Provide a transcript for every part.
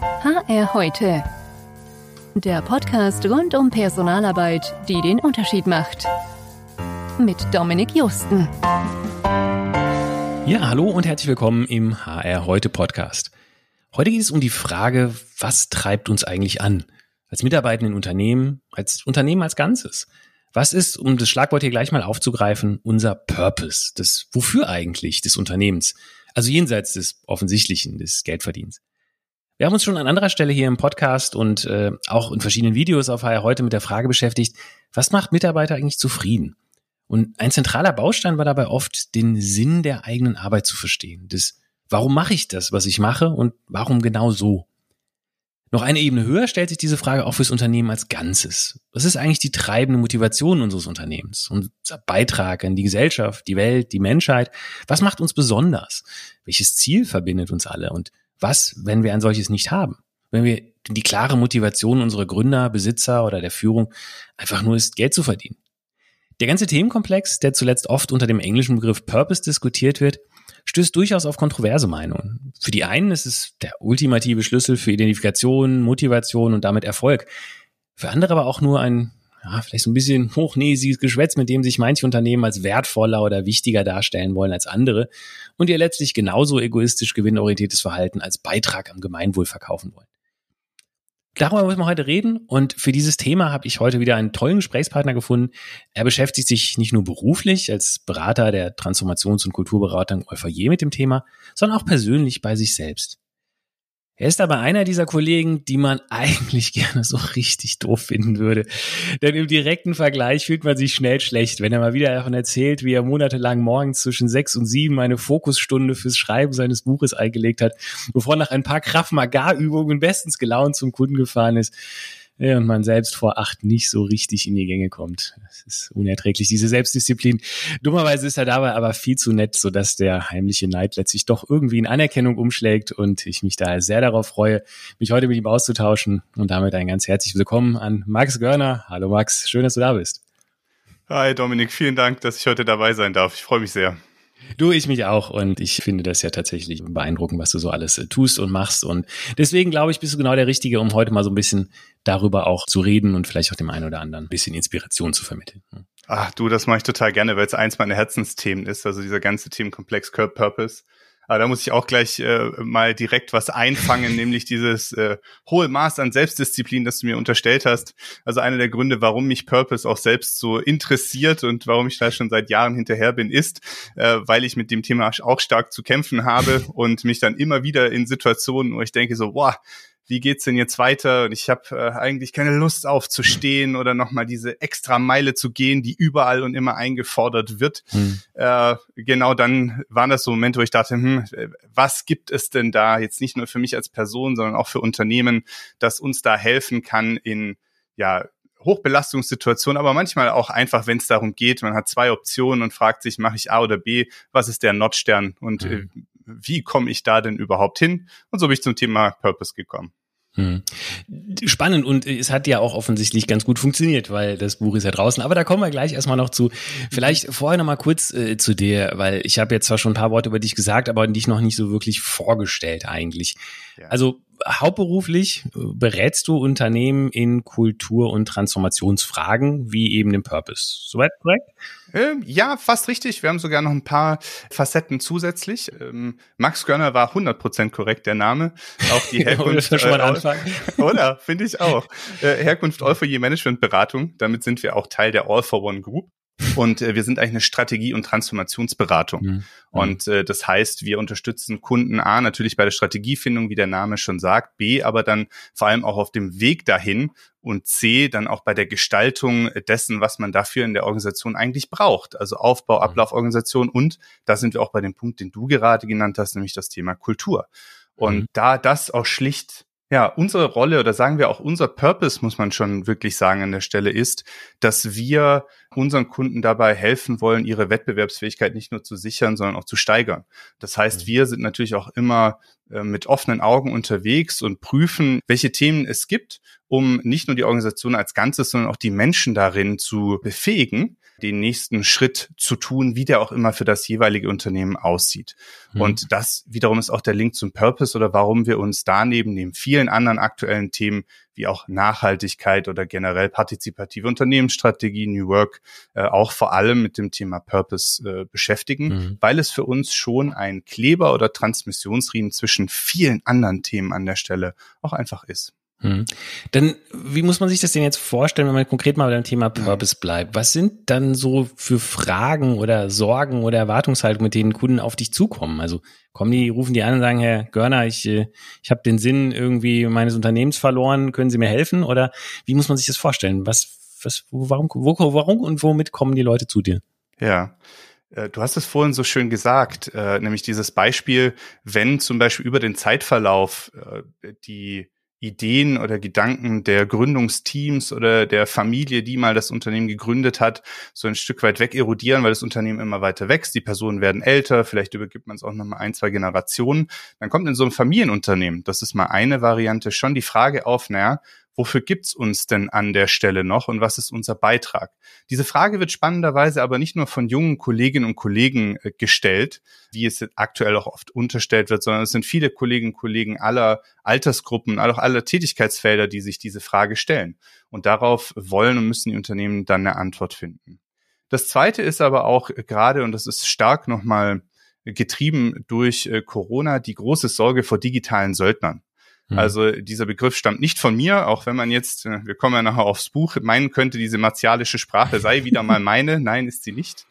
HR heute. Der Podcast rund um Personalarbeit, die den Unterschied macht. Mit Dominik Justen. Ja, hallo und herzlich willkommen im HR heute Podcast. Heute geht es um die Frage, was treibt uns eigentlich an? Als Mitarbeitenden in Unternehmen, als Unternehmen als Ganzes. Was ist, um das Schlagwort hier gleich mal aufzugreifen, unser Purpose? Das Wofür eigentlich des Unternehmens? Also jenseits des Offensichtlichen, des Geldverdienens. Wir haben uns schon an anderer Stelle hier im Podcast und äh, auch in verschiedenen Videos auf HR heute mit der Frage beschäftigt, was macht Mitarbeiter eigentlich zufrieden? Und ein zentraler Baustein war dabei oft, den Sinn der eigenen Arbeit zu verstehen. Das, warum mache ich das, was ich mache und warum genau so? Noch eine Ebene höher stellt sich diese Frage auch fürs Unternehmen als Ganzes. Was ist eigentlich die treibende Motivation unseres Unternehmens? Unser Beitrag an die Gesellschaft, die Welt, die Menschheit? Was macht uns besonders? Welches Ziel verbindet uns alle? Und was, wenn wir ein solches nicht haben? Wenn wir die klare Motivation unserer Gründer, Besitzer oder der Führung einfach nur ist, Geld zu verdienen. Der ganze Themenkomplex, der zuletzt oft unter dem englischen Begriff Purpose diskutiert wird, stößt durchaus auf kontroverse Meinungen. Für die einen ist es der ultimative Schlüssel für Identifikation, Motivation und damit Erfolg. Für andere aber auch nur ein, ja, vielleicht so ein bisschen hochnäsiges Geschwätz, mit dem sich manche Unternehmen als wertvoller oder wichtiger darstellen wollen als andere und ihr letztlich genauso egoistisch gewinnorientiertes Verhalten als Beitrag am Gemeinwohl verkaufen wollen. Darüber müssen wir heute reden und für dieses Thema habe ich heute wieder einen tollen Gesprächspartner gefunden. Er beschäftigt sich nicht nur beruflich als Berater der Transformations- und Kulturberatung Euphorier mit dem Thema, sondern auch persönlich bei sich selbst. Er ist aber einer dieser Kollegen, die man eigentlich gerne so richtig doof finden würde. Denn im direkten Vergleich fühlt man sich schnell schlecht, wenn er mal wieder davon erzählt, wie er monatelang morgens zwischen sechs und sieben eine Fokusstunde fürs Schreiben seines Buches eingelegt hat, bevor nach ein paar Kraft-Magar-Übungen bestens gelaunt zum Kunden gefahren ist und man selbst vor acht nicht so richtig in die Gänge kommt. Es ist unerträglich, diese Selbstdisziplin. Dummerweise ist er dabei aber viel zu nett, sodass der heimliche Neid letztlich doch irgendwie in Anerkennung umschlägt und ich mich daher sehr darauf freue, mich heute mit ihm auszutauschen und damit ein ganz herzliches Willkommen an Max Görner. Hallo Max, schön, dass du da bist. Hi Dominik, vielen Dank, dass ich heute dabei sein darf. Ich freue mich sehr. Du, ich mich auch. Und ich finde das ja tatsächlich beeindruckend, was du so alles äh, tust und machst. Und deswegen glaube ich, bist du genau der Richtige, um heute mal so ein bisschen darüber auch zu reden und vielleicht auch dem einen oder anderen ein bisschen Inspiration zu vermitteln. Ach du, das mache ich total gerne, weil es eins meiner Herzensthemen ist. Also dieser ganze Themenkomplex Curb Purpose. Aber da muss ich auch gleich äh, mal direkt was einfangen, nämlich dieses äh, hohe Maß an Selbstdisziplin, das du mir unterstellt hast. Also einer der Gründe, warum mich Purpose auch selbst so interessiert und warum ich da schon seit Jahren hinterher bin, ist, äh, weil ich mit dem Thema auch stark zu kämpfen habe und mich dann immer wieder in Situationen, wo ich denke so, boah, wie geht's denn jetzt weiter? Und ich habe äh, eigentlich keine Lust aufzustehen oder nochmal diese extra Meile zu gehen, die überall und immer eingefordert wird. Hm. Äh, genau dann waren das so Momente, wo ich dachte, hm, was gibt es denn da jetzt nicht nur für mich als Person, sondern auch für Unternehmen, das uns da helfen kann in ja Hochbelastungssituationen, aber manchmal auch einfach, wenn es darum geht, man hat zwei Optionen und fragt sich, mache ich A oder B, was ist der Notstern und mhm. äh, wie komme ich da denn überhaupt hin? Und so bin ich zum Thema Purpose gekommen. Hm. Spannend und es hat ja auch offensichtlich ganz gut funktioniert, weil das Buch ist ja draußen. Aber da kommen wir gleich erstmal noch zu. Vielleicht vorher noch mal kurz äh, zu dir, weil ich habe jetzt zwar schon ein paar Worte über dich gesagt, aber dich noch nicht so wirklich vorgestellt eigentlich. Ja. Also hauptberuflich äh, berätst du Unternehmen in Kultur- und Transformationsfragen, wie eben den Purpose. Soweit korrekt? Ähm, ja, fast richtig. Wir haben sogar noch ein paar Facetten zusätzlich. Ähm, Max Görner war 100% korrekt, der Name. Auch die Herkunft. äh. Oder? Finde ich auch. Äh, Herkunft All for Year Management Beratung. Damit sind wir auch Teil der All for One Group. Und äh, wir sind eigentlich eine Strategie- und Transformationsberatung. Mhm. Und äh, das heißt, wir unterstützen Kunden A natürlich bei der Strategiefindung, wie der Name schon sagt, B aber dann vor allem auch auf dem Weg dahin und C dann auch bei der Gestaltung dessen, was man dafür in der Organisation eigentlich braucht. Also Aufbau, mhm. Ablauforganisation und da sind wir auch bei dem Punkt, den du gerade genannt hast, nämlich das Thema Kultur. Und mhm. da das auch schlicht ja, unsere Rolle oder sagen wir auch unser Purpose, muss man schon wirklich sagen an der Stelle, ist, dass wir unseren Kunden dabei helfen wollen, ihre Wettbewerbsfähigkeit nicht nur zu sichern, sondern auch zu steigern. Das heißt, mhm. wir sind natürlich auch immer äh, mit offenen Augen unterwegs und prüfen, welche Themen es gibt, um nicht nur die Organisation als Ganzes, sondern auch die Menschen darin zu befähigen, den nächsten Schritt zu tun, wie der auch immer für das jeweilige Unternehmen aussieht. Mhm. Und das wiederum ist auch der Link zum Purpose oder warum wir uns da neben den vielen anderen aktuellen Themen wie auch Nachhaltigkeit oder generell partizipative Unternehmensstrategie, New Work, äh, auch vor allem mit dem Thema Purpose äh, beschäftigen, mhm. weil es für uns schon ein Kleber oder Transmissionsriemen zwischen vielen anderen Themen an der Stelle auch einfach ist. Hm. Dann, wie muss man sich das denn jetzt vorstellen, wenn man konkret mal beim Thema Purpose bleibt? Was sind dann so für Fragen oder Sorgen oder Erwartungshaltungen, mit denen Kunden auf dich zukommen? Also kommen die, rufen die an und sagen, Herr Görner, ich, äh, ich habe den Sinn irgendwie meines Unternehmens verloren, können Sie mir helfen? Oder wie muss man sich das vorstellen? Was, was, warum, wo, warum und womit kommen die Leute zu dir? Ja. Äh, du hast es vorhin so schön gesagt, äh, nämlich dieses Beispiel, wenn zum Beispiel über den Zeitverlauf die Ideen oder Gedanken der Gründungsteams oder der Familie, die mal das Unternehmen gegründet hat, so ein Stück weit weg erodieren, weil das Unternehmen immer weiter wächst. Die Personen werden älter, vielleicht übergibt man es auch noch mal ein, zwei Generationen. Dann kommt in so einem Familienunternehmen, das ist mal eine Variante, schon die Frage auf, naja, wofür gibt's uns denn an der Stelle noch und was ist unser Beitrag? Diese Frage wird spannenderweise aber nicht nur von jungen Kolleginnen und Kollegen äh, gestellt, wie es aktuell auch oft unterstellt wird, sondern es sind viele Kolleginnen und Kollegen aller Altersgruppen, auch aller Tätigkeitsfelder, die sich diese Frage stellen. Und darauf wollen und müssen die Unternehmen dann eine Antwort finden. Das zweite ist aber auch gerade, und das ist stark nochmal getrieben durch äh, Corona, die große Sorge vor digitalen Söldnern. Mhm. Also dieser Begriff stammt nicht von mir, auch wenn man jetzt, äh, wir kommen ja nachher aufs Buch, meinen könnte, diese martialische Sprache sei wieder mal meine. Nein, ist sie nicht.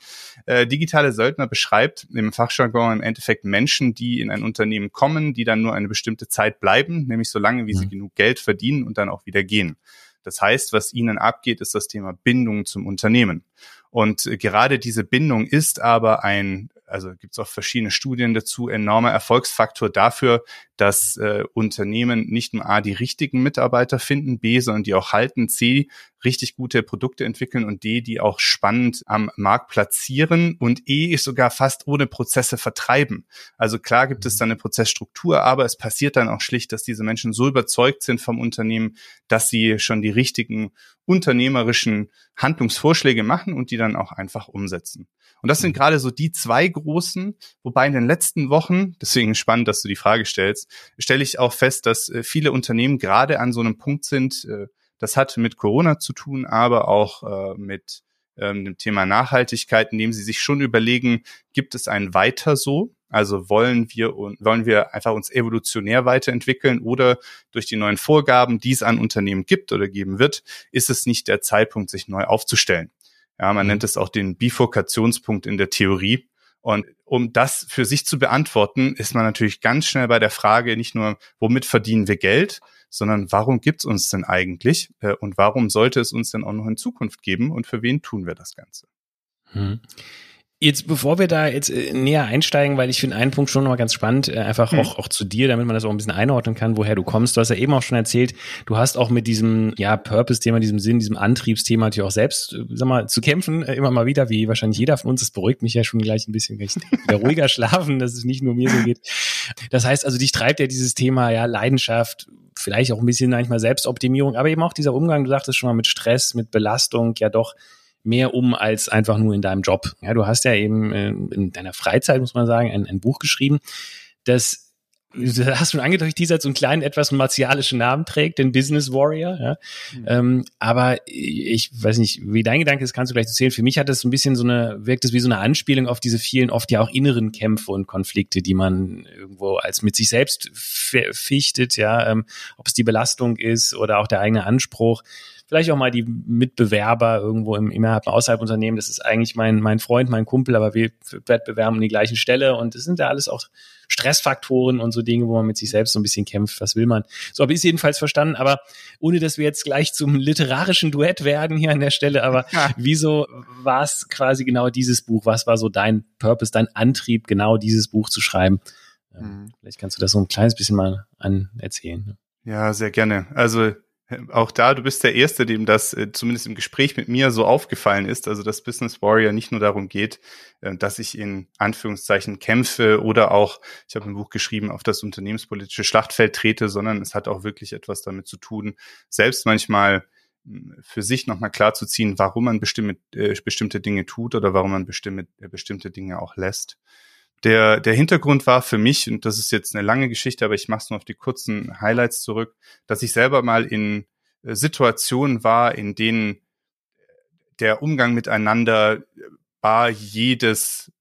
Äh, digitale Söldner beschreibt im Fachjargon im Endeffekt Menschen, die in ein Unternehmen kommen, die dann nur eine bestimmte Zeit bleiben, nämlich so lange, wie sie mhm. genug Geld verdienen und dann auch wieder gehen. Das heißt, was ihnen abgeht, ist das Thema Bindung zum Unternehmen. Und äh, gerade diese Bindung ist aber ein also gibt es auch verschiedene Studien dazu, enormer Erfolgsfaktor dafür, dass äh, Unternehmen nicht nur A, die richtigen Mitarbeiter finden, B, sondern die auch halten, C, richtig gute Produkte entwickeln und D, die auch spannend am Markt platzieren und E, sogar fast ohne Prozesse vertreiben. Also klar gibt es dann eine Prozessstruktur, aber es passiert dann auch schlicht, dass diese Menschen so überzeugt sind vom Unternehmen, dass sie schon die richtigen unternehmerischen Handlungsvorschläge machen und die dann auch einfach umsetzen. Und das sind gerade so die zwei großen, wobei in den letzten Wochen, deswegen spannend, dass du die Frage stellst, stelle ich auch fest, dass äh, viele Unternehmen gerade an so einem Punkt sind, äh, das hat mit Corona zu tun, aber auch äh, mit ähm, dem Thema Nachhaltigkeit, indem sie sich schon überlegen, gibt es ein Weiter so? Also wollen wir wollen wir einfach uns evolutionär weiterentwickeln oder durch die neuen Vorgaben, die es an Unternehmen gibt oder geben wird, ist es nicht der Zeitpunkt, sich neu aufzustellen. Ja, man mhm. nennt es auch den Bifurkationspunkt in der Theorie. Und um das für sich zu beantworten, ist man natürlich ganz schnell bei der Frage nicht nur, womit verdienen wir Geld, sondern warum gibt's uns denn eigentlich äh, und warum sollte es uns denn auch noch in Zukunft geben und für wen tun wir das Ganze? Hm. Jetzt, bevor wir da jetzt äh, näher einsteigen, weil ich finde einen Punkt schon noch mal ganz spannend, äh, einfach hm. auch, auch zu dir, damit man das auch ein bisschen einordnen kann, woher du kommst. Du hast ja eben auch schon erzählt, du hast auch mit diesem, ja, Purpose-Thema, diesem Sinn, diesem Antriebsthema natürlich auch selbst, äh, sag mal, zu kämpfen, immer mal wieder, wie wahrscheinlich jeder von uns. Das beruhigt mich ja schon gleich ein bisschen, ich wieder ruhiger schlafen, dass es nicht nur mir so geht. Das heißt also, dich treibt ja dieses Thema, ja, Leidenschaft, vielleicht auch ein bisschen manchmal Selbstoptimierung, aber eben auch dieser Umgang, du sagtest schon mal mit Stress, mit Belastung, ja doch mehr um als einfach nur in deinem Job. Ja, du hast ja eben äh, in deiner Freizeit, muss man sagen, ein, ein Buch geschrieben, das du hast schon angedeutet, dieser so einen kleinen, etwas martialischen Namen trägt, den Business Warrior. Ja? Mhm. Ähm, aber ich weiß nicht, wie dein Gedanke ist, kannst du gleich erzählen. Für mich hat so ein bisschen so eine, wirkt es wie so eine Anspielung auf diese vielen, oft ja auch inneren Kämpfe und Konflikte, die man irgendwo als mit sich selbst fichtet, ja, ähm, ob es die Belastung ist oder auch der eigene Anspruch vielleicht auch mal die Mitbewerber irgendwo im innerhalb außerhalb Unternehmen. Das ist eigentlich mein, mein Freund, mein Kumpel, aber wir wettbewerben um die gleichen Stelle und das sind ja alles auch Stressfaktoren und so Dinge, wo man mit sich selbst so ein bisschen kämpft. Was will man? So habe ich es jedenfalls verstanden, aber ohne dass wir jetzt gleich zum literarischen Duett werden hier an der Stelle, aber ja. wieso war es quasi genau dieses Buch? Was war so dein Purpose, dein Antrieb, genau dieses Buch zu schreiben? Ähm, mhm. Vielleicht kannst du das so ein kleines bisschen mal an erzählen. Ja, sehr gerne. Also auch da, du bist der Erste, dem das äh, zumindest im Gespräch mit mir so aufgefallen ist, also dass Business Warrior nicht nur darum geht, äh, dass ich in Anführungszeichen kämpfe oder auch, ich habe ein Buch geschrieben, auf das unternehmenspolitische Schlachtfeld trete, sondern es hat auch wirklich etwas damit zu tun, selbst manchmal hm, für sich nochmal klar zu ziehen, warum man bestimmte, äh, bestimmte Dinge tut oder warum man bestimmte, äh, bestimmte Dinge auch lässt. Der, der Hintergrund war für mich, und das ist jetzt eine lange Geschichte, aber ich mache es nur auf die kurzen Highlights zurück, dass ich selber mal in äh, Situationen war, in denen der Umgang miteinander war jedes,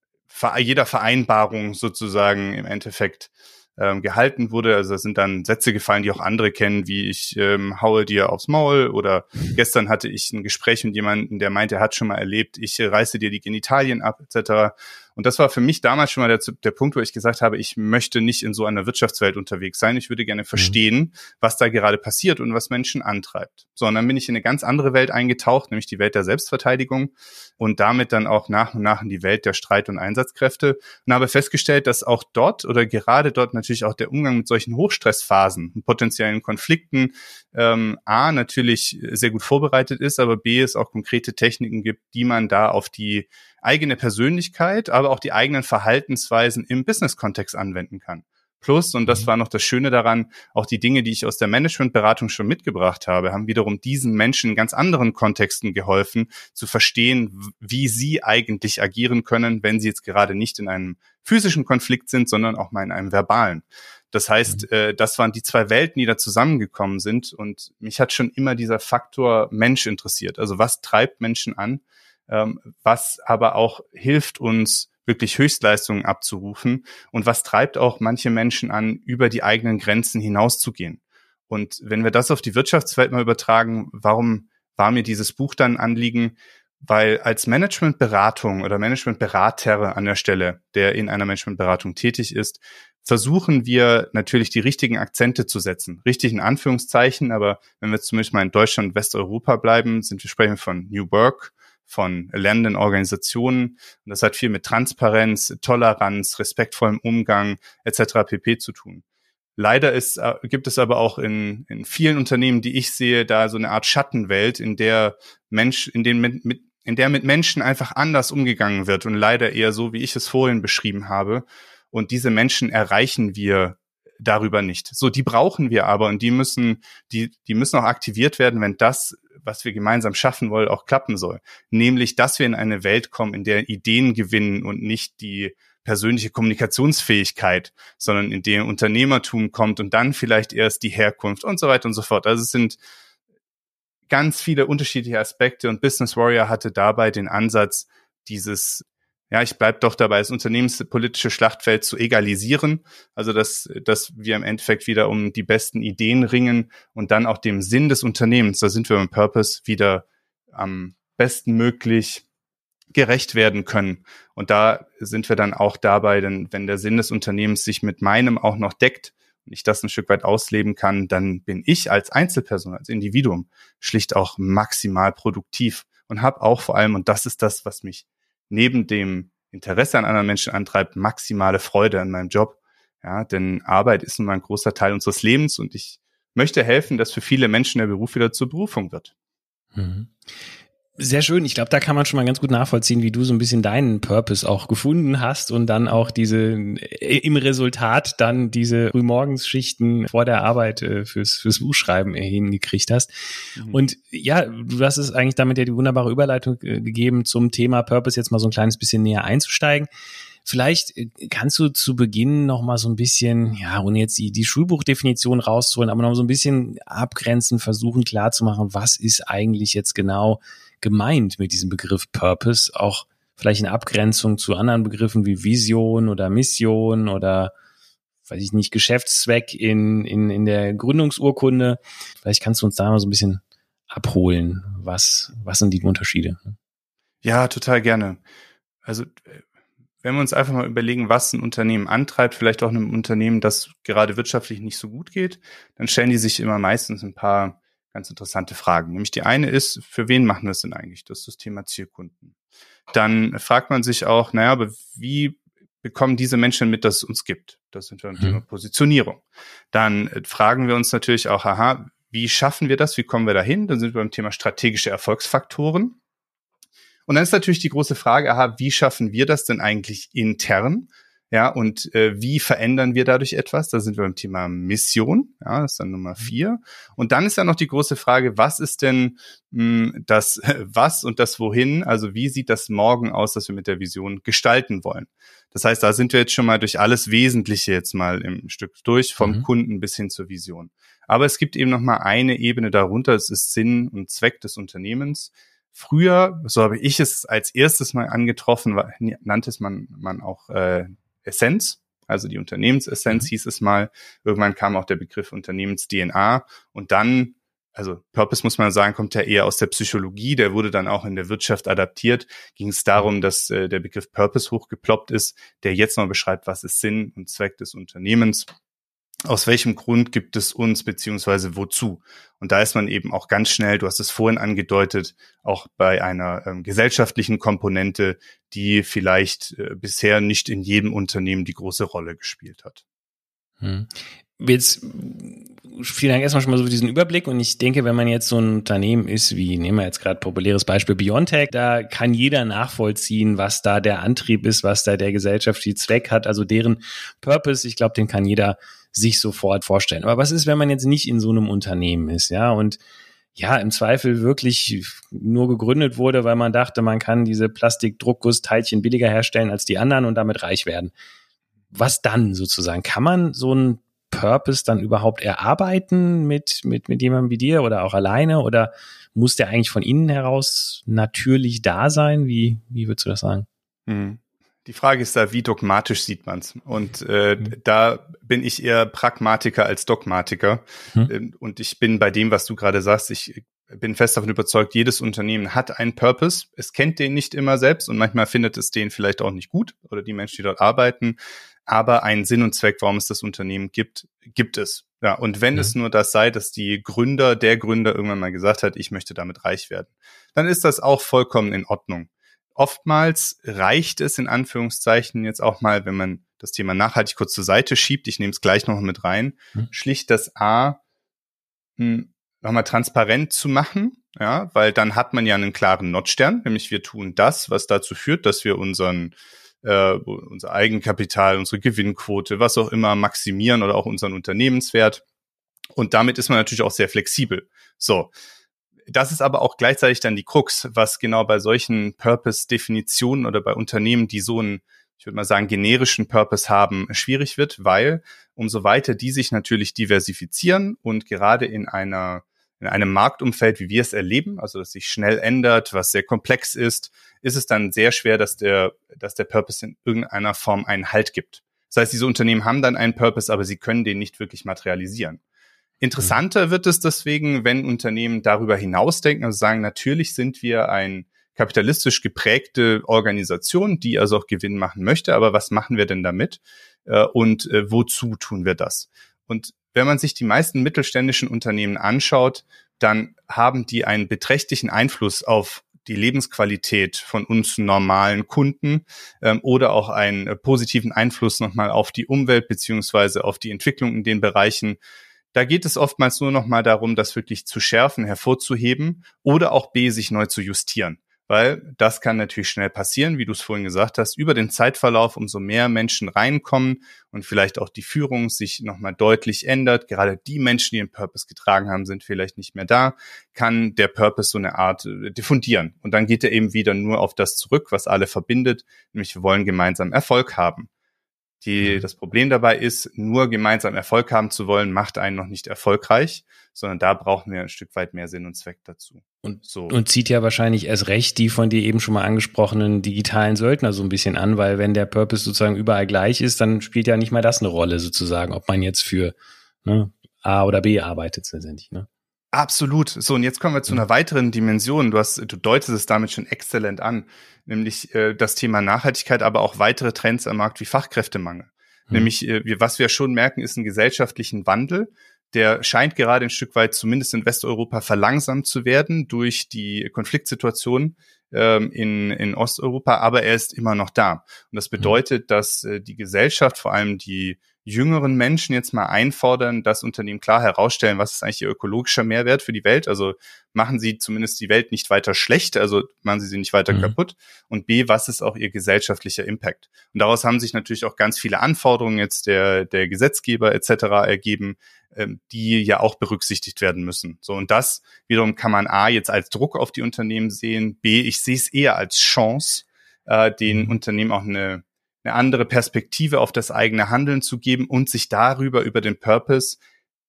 jeder Vereinbarung sozusagen im Endeffekt ähm, gehalten wurde. Also es sind dann Sätze gefallen, die auch andere kennen, wie ich ähm, haue dir aufs Maul oder gestern hatte ich ein Gespräch mit jemandem, der meinte, er hat schon mal erlebt, ich reiße dir die Genitalien ab etc. Und das war für mich damals schon mal der, der Punkt, wo ich gesagt habe, ich möchte nicht in so einer Wirtschaftswelt unterwegs sein. Ich würde gerne mhm. verstehen, mhm. was da gerade passiert und was Menschen antreibt. So, und dann bin ich in eine ganz andere Welt eingetaucht, nämlich die Welt der Selbstverteidigung und damit dann auch nach und nach in die Welt der Streit- und Einsatzkräfte und habe festgestellt, dass auch dort oder gerade dort natürlich auch der Umgang mit solchen Hochstressphasen und potenziellen Konflikten ähm, A natürlich sehr gut vorbereitet ist, aber B es auch konkrete Techniken gibt, die man da auf die eigene Persönlichkeit, aber auch die eigenen Verhaltensweisen im Business-Kontext anwenden kann. Plus, und das mhm. war noch das Schöne daran, auch die Dinge, die ich aus der Managementberatung schon mitgebracht habe, haben wiederum diesen Menschen in ganz anderen Kontexten geholfen, zu verstehen, wie sie eigentlich agieren können, wenn sie jetzt gerade nicht in einem physischen Konflikt sind, sondern auch mal in einem verbalen. Das heißt, mhm. äh, das waren die zwei Welten, die da zusammengekommen sind. Und mich hat schon immer dieser Faktor Mensch interessiert. Also was treibt Menschen an? Ähm, was aber auch hilft uns, wirklich Höchstleistungen abzurufen und was treibt auch manche Menschen an, über die eigenen Grenzen hinauszugehen. Und wenn wir das auf die Wirtschaftswelt mal übertragen, warum war mir dieses Buch dann Anliegen? Weil als Managementberatung oder Managementberater an der Stelle, der in einer Managementberatung tätig ist, versuchen wir natürlich die richtigen Akzente zu setzen. Richtig in Anführungszeichen, aber wenn wir zumindest mal in Deutschland und Westeuropa bleiben, sind wir sprechen von New Work, von lernenden Organisationen. Und das hat viel mit Transparenz, Toleranz, respektvollem Umgang etc. pp. zu tun. Leider ist, äh, gibt es aber auch in, in vielen Unternehmen, die ich sehe, da so eine Art Schattenwelt, in der Mensch, in den mit, mit, in der mit Menschen einfach anders umgegangen wird und leider eher so, wie ich es vorhin beschrieben habe. Und diese Menschen erreichen wir darüber nicht. So, die brauchen wir aber und die müssen, die, die müssen auch aktiviert werden, wenn das was wir gemeinsam schaffen wollen, auch klappen soll. Nämlich, dass wir in eine Welt kommen, in der Ideen gewinnen und nicht die persönliche Kommunikationsfähigkeit, sondern in der Unternehmertum kommt und dann vielleicht erst die Herkunft und so weiter und so fort. Also es sind ganz viele unterschiedliche Aspekte und Business Warrior hatte dabei den Ansatz, dieses ja, ich bleib doch dabei, das unternehmenspolitische Schlachtfeld zu egalisieren. Also, dass, dass wir im Endeffekt wieder um die besten Ideen ringen und dann auch dem Sinn des Unternehmens, da sind wir beim Purpose, wieder am besten möglich gerecht werden können. Und da sind wir dann auch dabei, denn wenn der Sinn des Unternehmens sich mit meinem auch noch deckt und ich das ein Stück weit ausleben kann, dann bin ich als Einzelperson, als Individuum schlicht auch maximal produktiv und habe auch vor allem, und das ist das, was mich neben dem Interesse an anderen Menschen antreibt, maximale Freude an meinem Job. Ja, denn Arbeit ist nun mal ein großer Teil unseres Lebens und ich möchte helfen, dass für viele Menschen der Beruf wieder zur Berufung wird. Mhm. Sehr schön. Ich glaube, da kann man schon mal ganz gut nachvollziehen, wie du so ein bisschen deinen Purpose auch gefunden hast und dann auch diese äh, im Resultat dann diese Frühmorgensschichten vor der Arbeit äh, fürs, fürs Buchschreiben hingekriegt hast. Mhm. Und ja, du hast es eigentlich damit ja die wunderbare Überleitung äh, gegeben, zum Thema Purpose jetzt mal so ein kleines bisschen näher einzusteigen. Vielleicht kannst du zu Beginn noch mal so ein bisschen, ja, ohne jetzt die, die Schulbuchdefinition rauszuholen, aber noch so ein bisschen abgrenzen, versuchen klarzumachen, was ist eigentlich jetzt genau gemeint mit diesem Begriff Purpose? Auch vielleicht in Abgrenzung zu anderen Begriffen wie Vision oder Mission oder weiß ich nicht, Geschäftszweck in, in, in der Gründungsurkunde. Vielleicht kannst du uns da mal so ein bisschen abholen. Was, was sind die Unterschiede? Ja, total gerne. Also, wenn wir uns einfach mal überlegen, was ein Unternehmen antreibt, vielleicht auch einem Unternehmen, das gerade wirtschaftlich nicht so gut geht, dann stellen die sich immer meistens ein paar ganz interessante Fragen. Nämlich die eine ist, für wen machen wir es denn eigentlich? Das ist das Thema Zielkunden. Dann fragt man sich auch, naja, aber wie bekommen diese Menschen mit, dass es uns gibt? Das sind wir beim mhm. Thema Positionierung. Dann äh, fragen wir uns natürlich auch, aha, wie schaffen wir das? Wie kommen wir dahin? Dann sind wir beim Thema strategische Erfolgsfaktoren. Und dann ist natürlich die große Frage, aha, wie schaffen wir das denn eigentlich intern? Ja, und äh, wie verändern wir dadurch etwas? Da sind wir beim Thema Mission. Ja, das ist dann Nummer mhm. vier. Und dann ist ja noch die große Frage, was ist denn mh, hm, das Was und das Wohin? Also wie sieht das morgen aus, das wir mit der Vision gestalten wollen? Das heißt, da sind wir jetzt schon mal durch alles Wesentliche jetzt mal im Stück durch, vom mhm. Kunden bis hin zur Vision. Aber es gibt eben noch mal eine Ebene darunter, es ist Sinn und Zweck des Unternehmens. Früher, so habe ich es als erstes mal angetroffen, nannte es man, man auch äh, Essenz, also die Unternehmensessenz mhm. hieß es mal. Irgendwann kam auch der Begriff Unternehmens-DNA und dann, also Purpose muss man sagen, kommt ja eher aus der Psychologie, der wurde dann auch in der Wirtschaft adaptiert. Ging es darum, dass äh, der Begriff Purpose hochgeploppt ist, der jetzt noch beschreibt, was ist Sinn und Zweck des Unternehmens aus welchem Grund gibt es uns beziehungsweise wozu? Und da ist man eben auch ganz schnell, du hast es vorhin angedeutet, auch bei einer ähm, gesellschaftlichen Komponente, die vielleicht äh, bisher nicht in jedem Unternehmen die große Rolle gespielt hat. Hm. Jetzt vielen Dank erstmal schon mal so für diesen Überblick und ich denke, wenn man jetzt so ein Unternehmen ist, wie nehmen wir jetzt gerade populäres Beispiel Biontech, da kann jeder nachvollziehen, was da der Antrieb ist, was da der gesellschaftliche Zweck hat, also deren Purpose, ich glaube, den kann jeder sich sofort vorstellen. Aber was ist, wenn man jetzt nicht in so einem Unternehmen ist, ja, und ja, im Zweifel wirklich nur gegründet wurde, weil man dachte, man kann diese Plastikdruckgussteilchen billiger herstellen als die anderen und damit reich werden. Was dann sozusagen? Kann man so ein Purpose dann überhaupt erarbeiten mit, mit, mit jemandem wie dir oder auch alleine? Oder muss der eigentlich von innen heraus natürlich da sein? Wie, wie würdest du das sagen? Mhm. Die Frage ist da, wie dogmatisch sieht man's? Und äh, mhm. da bin ich eher Pragmatiker als Dogmatiker. Mhm. Und ich bin bei dem, was du gerade sagst, ich bin fest davon überzeugt, jedes Unternehmen hat einen Purpose. Es kennt den nicht immer selbst und manchmal findet es den vielleicht auch nicht gut oder die Menschen, die dort arbeiten. Aber einen Sinn und Zweck, warum es das Unternehmen gibt, gibt es. Ja, und wenn ja. es nur das sei, dass die Gründer, der Gründer irgendwann mal gesagt hat, ich möchte damit reich werden, dann ist das auch vollkommen in Ordnung oftmals reicht es in Anführungszeichen jetzt auch mal, wenn man das Thema nachhaltig kurz zur Seite schiebt, ich nehme es gleich noch mit rein, mhm. schlicht das A hm, nochmal transparent zu machen, ja, weil dann hat man ja einen klaren Notstern, nämlich wir tun das, was dazu führt, dass wir unseren äh, unser Eigenkapital, unsere Gewinnquote, was auch immer maximieren oder auch unseren Unternehmenswert. Und damit ist man natürlich auch sehr flexibel. So, das ist aber auch gleichzeitig dann die Krux, was genau bei solchen Purpose-Definitionen oder bei Unternehmen, die so einen, ich würde mal sagen, generischen Purpose haben, schwierig wird, weil umso weiter die sich natürlich diversifizieren und gerade in einer in einem Marktumfeld, wie wir es erleben, also dass sich schnell ändert, was sehr komplex ist, ist es dann sehr schwer, dass der, dass der Purpose in irgendeiner Form einen Halt gibt. Das heißt, diese Unternehmen haben dann einen Purpose, aber sie können den nicht wirklich materialisieren. Interessanter wird es deswegen, wenn Unternehmen darüber hinausdenken, also sagen, natürlich sind wir ein kapitalistisch geprägte Organisation, die also auch Gewinn machen möchte, aber was machen wir denn damit äh, und äh, wozu tun wir das? Und wenn man sich die meisten mittelständischen Unternehmen anschaut, dann haben die einen beträchtlichen Einfluss auf die Lebensqualität von uns normalen Kunden ähm, oder auch einen äh, positiven Einfluss nochmal auf die Umwelt beziehungsweise auf die Entwicklung in den Bereichen, da geht es oftmals nur noch mal darum, das wirklich zu schärfen, hervorzuheben oder auch B, sich neu zu justieren. Weil das kann natürlich schnell passieren, wie du es vorhin gesagt hast, über den Zeitverlauf, umso mehr Menschen reinkommen und vielleicht auch die Führung sich nochmal deutlich ändert. Gerade die Menschen, die den Purpose getragen haben, sind vielleicht nicht mehr da, kann der Purpose so eine Art äh, diffundieren. Und dann geht er eben wieder nur auf das zurück, was alle verbindet, nämlich wir wollen gemeinsam Erfolg haben. Die, mhm. das Problem dabei ist, nur gemeinsam Erfolg haben zu wollen, macht einen noch nicht erfolgreich, sondern da brauchen wir ein Stück weit mehr Sinn und Zweck dazu. Und, so. und zieht ja wahrscheinlich erst recht die von dir eben schon mal angesprochenen digitalen Söldner so ein bisschen an, weil wenn der Purpose sozusagen überall gleich ist, dann spielt ja nicht mal das eine Rolle sozusagen, ob man jetzt für ne, A oder B arbeitet letztendlich. Ne? Absolut. So, und jetzt kommen wir zu einer weiteren Dimension. Du hast, du deutest es damit schon exzellent an, nämlich äh, das Thema Nachhaltigkeit, aber auch weitere Trends am Markt wie Fachkräftemangel. Mhm. Nämlich, äh, wir, was wir schon merken, ist einen gesellschaftlichen Wandel. Der scheint gerade ein Stück weit, zumindest in Westeuropa, verlangsamt zu werden durch die Konfliktsituation ähm, in, in Osteuropa, aber er ist immer noch da. Und das mhm. bedeutet, dass äh, die Gesellschaft, vor allem die jüngeren Menschen jetzt mal einfordern, das Unternehmen klar herausstellen, was ist eigentlich ihr ökologischer Mehrwert für die Welt. Also machen sie zumindest die Welt nicht weiter schlecht, also machen sie sie nicht weiter mhm. kaputt. Und B, was ist auch ihr gesellschaftlicher Impact? Und daraus haben sich natürlich auch ganz viele Anforderungen jetzt der, der Gesetzgeber etc. ergeben, ähm, die ja auch berücksichtigt werden müssen. So, und das wiederum kann man A jetzt als Druck auf die Unternehmen sehen, B, ich sehe es eher als Chance, äh, den mhm. Unternehmen auch eine eine andere Perspektive auf das eigene Handeln zu geben und sich darüber über den Purpose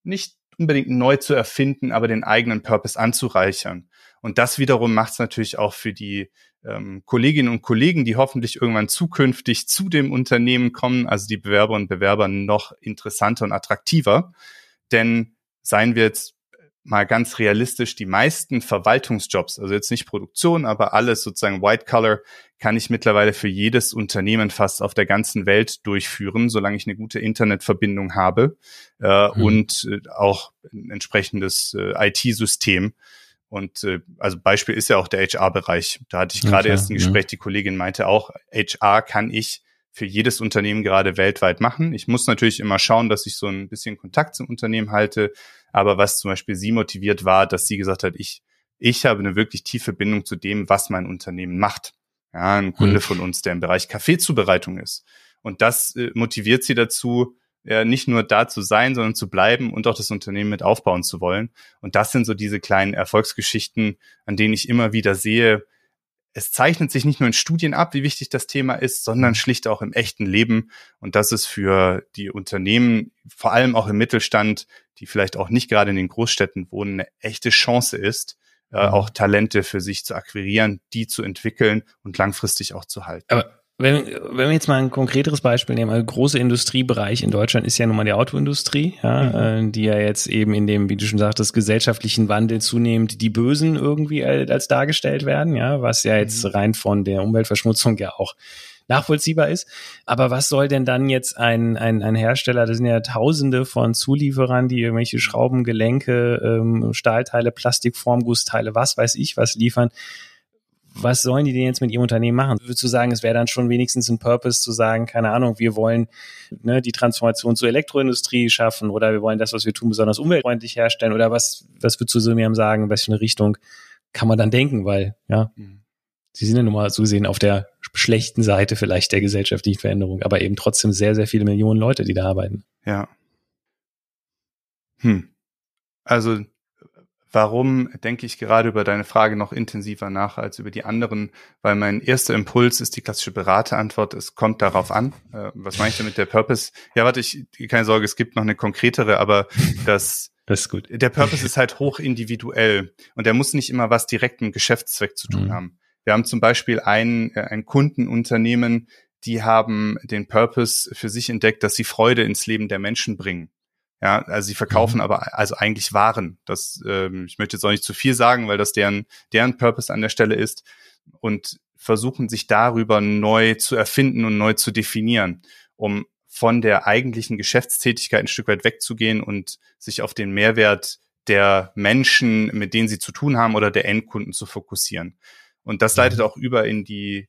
nicht unbedingt neu zu erfinden, aber den eigenen Purpose anzureichern. Und das wiederum macht es natürlich auch für die ähm, Kolleginnen und Kollegen, die hoffentlich irgendwann zukünftig zu dem Unternehmen kommen, also die Bewerber und Bewerber noch interessanter und attraktiver. Denn seien wir jetzt mal ganz realistisch, die meisten Verwaltungsjobs, also jetzt nicht Produktion, aber alles sozusagen White Collar, kann ich mittlerweile für jedes Unternehmen fast auf der ganzen Welt durchführen, solange ich eine gute Internetverbindung habe äh, mhm. und äh, auch ein entsprechendes äh, IT-System. Und äh, also Beispiel ist ja auch der HR-Bereich. Da hatte ich gerade okay, erst ein Gespräch, ja. die Kollegin meinte auch, HR kann ich für jedes Unternehmen gerade weltweit machen. Ich muss natürlich immer schauen, dass ich so ein bisschen Kontakt zum Unternehmen halte. Aber was zum Beispiel sie motiviert war, dass sie gesagt hat, ich, ich habe eine wirklich tiefe Bindung zu dem, was mein Unternehmen macht. Ja, ein Kunde mhm. von uns, der im Bereich Kaffeezubereitung ist. Und das äh, motiviert sie dazu, ja, nicht nur da zu sein, sondern zu bleiben und auch das Unternehmen mit aufbauen zu wollen. Und das sind so diese kleinen Erfolgsgeschichten, an denen ich immer wieder sehe, es zeichnet sich nicht nur in Studien ab, wie wichtig das Thema ist, sondern schlicht auch im echten Leben. Und das ist für die Unternehmen, vor allem auch im Mittelstand, die vielleicht auch nicht gerade in den Großstädten wohnen, eine echte Chance ist, äh, mhm. auch Talente für sich zu akquirieren, die zu entwickeln und langfristig auch zu halten. Aber wenn, wenn wir jetzt mal ein konkreteres Beispiel nehmen, ein großer Industriebereich in Deutschland ist ja nun mal die Autoindustrie, ja, mhm. äh, die ja jetzt eben in dem, wie du schon sagtest, gesellschaftlichen Wandel zunehmend die Bösen irgendwie als dargestellt werden, ja, was ja jetzt mhm. rein von der Umweltverschmutzung ja auch nachvollziehbar ist. Aber was soll denn dann jetzt ein, ein, ein Hersteller, das sind ja tausende von Zulieferern, die irgendwelche Schrauben, Gelenke, ähm, Stahlteile, Plastikformgussteile, was weiß ich was liefern, was sollen die denn jetzt mit ihrem Unternehmen machen? Würdest du sagen, es wäre dann schon wenigstens ein Purpose zu sagen, keine Ahnung, wir wollen ne, die Transformation zur Elektroindustrie schaffen oder wir wollen das, was wir tun, besonders umweltfreundlich herstellen oder was, was würdest du so mir sagen, eine Richtung kann man dann denken, weil, ja, mhm. sie sind ja nun mal so gesehen auf der schlechten Seite vielleicht der gesellschaftlichen Veränderung, aber eben trotzdem sehr, sehr viele Millionen Leute, die da arbeiten. Ja. Hm. Also Warum denke ich gerade über deine Frage noch intensiver nach als über die anderen? Weil mein erster Impuls ist die klassische Beraterantwort. Es kommt darauf an. Äh, was meine ich damit der Purpose? Ja, warte, ich, keine Sorge, es gibt noch eine konkretere, aber das, das ist gut. Der Purpose ist halt hoch individuell und der muss nicht immer was direkt mit Geschäftszweck zu tun mhm. haben. Wir haben zum Beispiel ein, äh, ein Kundenunternehmen, die haben den Purpose für sich entdeckt, dass sie Freude ins Leben der Menschen bringen. Ja, also sie verkaufen mhm. aber also eigentlich Waren. Das, ähm, ich möchte jetzt auch nicht zu viel sagen, weil das deren, deren Purpose an der Stelle ist und versuchen sich darüber neu zu erfinden und neu zu definieren, um von der eigentlichen Geschäftstätigkeit ein Stück weit wegzugehen und sich auf den Mehrwert der Menschen, mit denen sie zu tun haben oder der Endkunden zu fokussieren. Und das leitet mhm. auch über in die,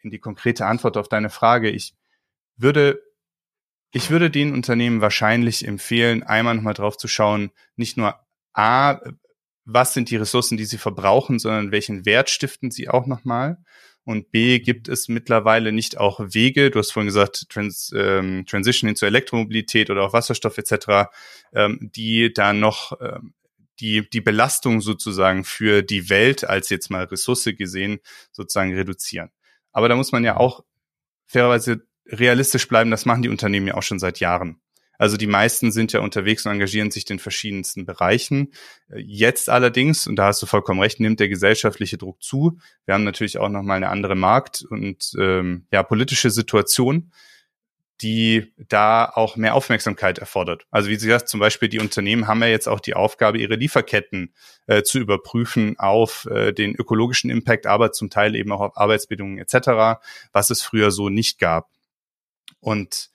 in die konkrete Antwort auf deine Frage. Ich würde ich würde den Unternehmen wahrscheinlich empfehlen, einmal nochmal drauf zu schauen, nicht nur A, was sind die Ressourcen, die sie verbrauchen, sondern welchen Wert stiften sie auch nochmal. Und B, gibt es mittlerweile nicht auch Wege, du hast vorhin gesagt, Trans, ähm, Transition hin zur Elektromobilität oder auch Wasserstoff etc., ähm, die da noch ähm, die, die Belastung sozusagen für die Welt als jetzt mal Ressource gesehen sozusagen reduzieren. Aber da muss man ja auch fairerweise realistisch bleiben, das machen die Unternehmen ja auch schon seit Jahren. Also die meisten sind ja unterwegs und engagieren sich in verschiedensten Bereichen. Jetzt allerdings, und da hast du vollkommen recht, nimmt der gesellschaftliche Druck zu. Wir haben natürlich auch nochmal eine andere Markt- und ähm, ja, politische Situation, die da auch mehr Aufmerksamkeit erfordert. Also wie Sie gesagt, zum Beispiel die Unternehmen haben ja jetzt auch die Aufgabe, ihre Lieferketten äh, zu überprüfen auf äh, den ökologischen Impact, aber zum Teil eben auch auf Arbeitsbedingungen etc., was es früher so nicht gab. Und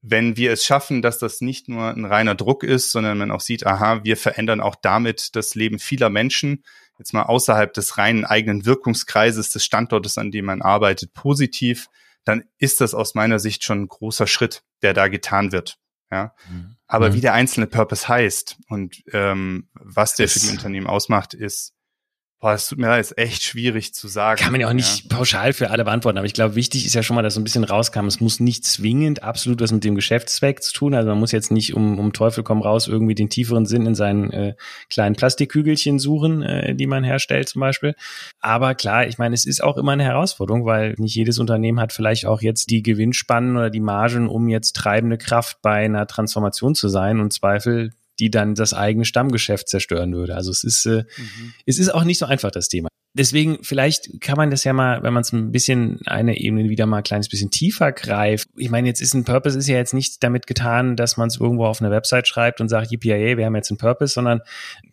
wenn wir es schaffen, dass das nicht nur ein reiner Druck ist, sondern man auch sieht, aha, wir verändern auch damit das Leben vieler Menschen, jetzt mal außerhalb des reinen eigenen Wirkungskreises des Standortes, an dem man arbeitet, positiv, dann ist das aus meiner Sicht schon ein großer Schritt, der da getan wird. Ja, mhm. aber mhm. wie der einzelne Purpose heißt und ähm, was der für die Unternehmen ausmacht, ist Boah, es tut mir leid, ist echt schwierig zu sagen. Kann man ja auch nicht ja. pauschal für alle beantworten, aber ich glaube, wichtig ist ja schon mal, dass so ein bisschen rauskam, es muss nicht zwingend absolut was mit dem Geschäftszweck zu tun. Also man muss jetzt nicht um, um Teufel komm raus irgendwie den tieferen Sinn in seinen äh, kleinen Plastikkügelchen suchen, äh, die man herstellt zum Beispiel. Aber klar, ich meine, es ist auch immer eine Herausforderung, weil nicht jedes Unternehmen hat vielleicht auch jetzt die Gewinnspannen oder die Margen, um jetzt treibende Kraft bei einer Transformation zu sein und Zweifel die dann das eigene Stammgeschäft zerstören würde. Also es ist, äh, mhm. es ist auch nicht so einfach, das Thema. Deswegen, vielleicht kann man das ja mal, wenn man es ein bisschen eine Ebene wieder mal ein kleines bisschen tiefer greift. Ich meine, jetzt ist ein Purpose ist ja jetzt nicht damit getan, dass man es irgendwo auf eine Website schreibt und sagt, yippie, wir haben jetzt einen Purpose, sondern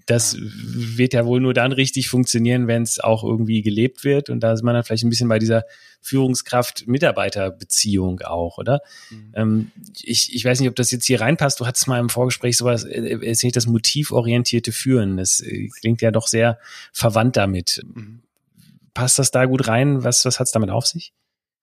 das wird ja wohl nur dann richtig funktionieren, wenn es auch irgendwie gelebt wird. Und da ist man dann vielleicht ein bisschen bei dieser Führungskraft-Mitarbeiter-Beziehung auch, oder? Mhm. Ähm, ich, ich weiß nicht, ob das jetzt hier reinpasst. Du hattest mal im Vorgespräch sowas äh, erzählt, das motivorientierte Führen. Das äh, klingt ja doch sehr verwandt damit. Mhm. Passt das da gut rein? Was, was hat es damit auf sich?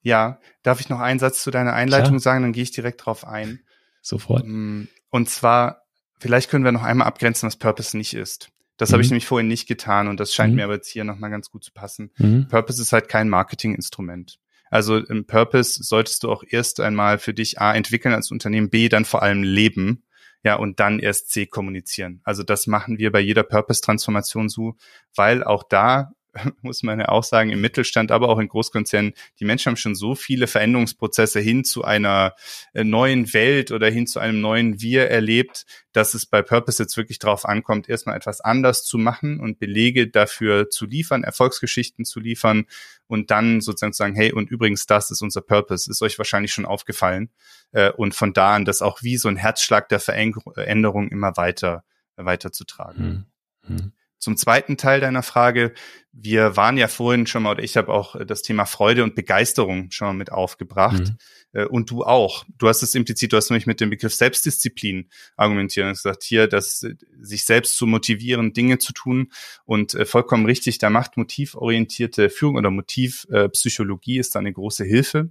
Ja, darf ich noch einen Satz zu deiner Einleitung Klar. sagen? Dann gehe ich direkt drauf ein. Sofort. Mm, und zwar Vielleicht können wir noch einmal abgrenzen, was Purpose nicht ist. Das mhm. habe ich nämlich vorhin nicht getan und das scheint mhm. mir aber jetzt hier nochmal ganz gut zu passen. Mhm. Purpose ist halt kein Marketinginstrument. Also im Purpose solltest du auch erst einmal für dich A entwickeln als Unternehmen, B dann vor allem leben, ja, und dann erst C kommunizieren. Also das machen wir bei jeder Purpose-Transformation so, weil auch da muss man ja auch sagen, im Mittelstand, aber auch in Großkonzernen, die Menschen haben schon so viele Veränderungsprozesse hin zu einer äh, neuen Welt oder hin zu einem neuen Wir erlebt, dass es bei Purpose jetzt wirklich darauf ankommt, erstmal etwas anders zu machen und Belege dafür zu liefern, Erfolgsgeschichten zu liefern und dann sozusagen zu sagen, hey, und übrigens, das ist unser Purpose, ist euch wahrscheinlich schon aufgefallen. Äh, und von da an das auch wie so ein Herzschlag der Veränderung immer weiter weiterzutragen. Hm. Hm. Zum zweiten Teil deiner Frage, wir waren ja vorhin schon mal, oder ich habe auch das Thema Freude und Begeisterung schon mal mit aufgebracht. Mhm. Äh, und du auch. Du hast es implizit, du hast nämlich mit dem Begriff Selbstdisziplin argumentiert und gesagt, hier, das sich selbst zu motivieren, Dinge zu tun. Und äh, vollkommen richtig, da macht motivorientierte Führung oder Motivpsychologie ist da eine große Hilfe.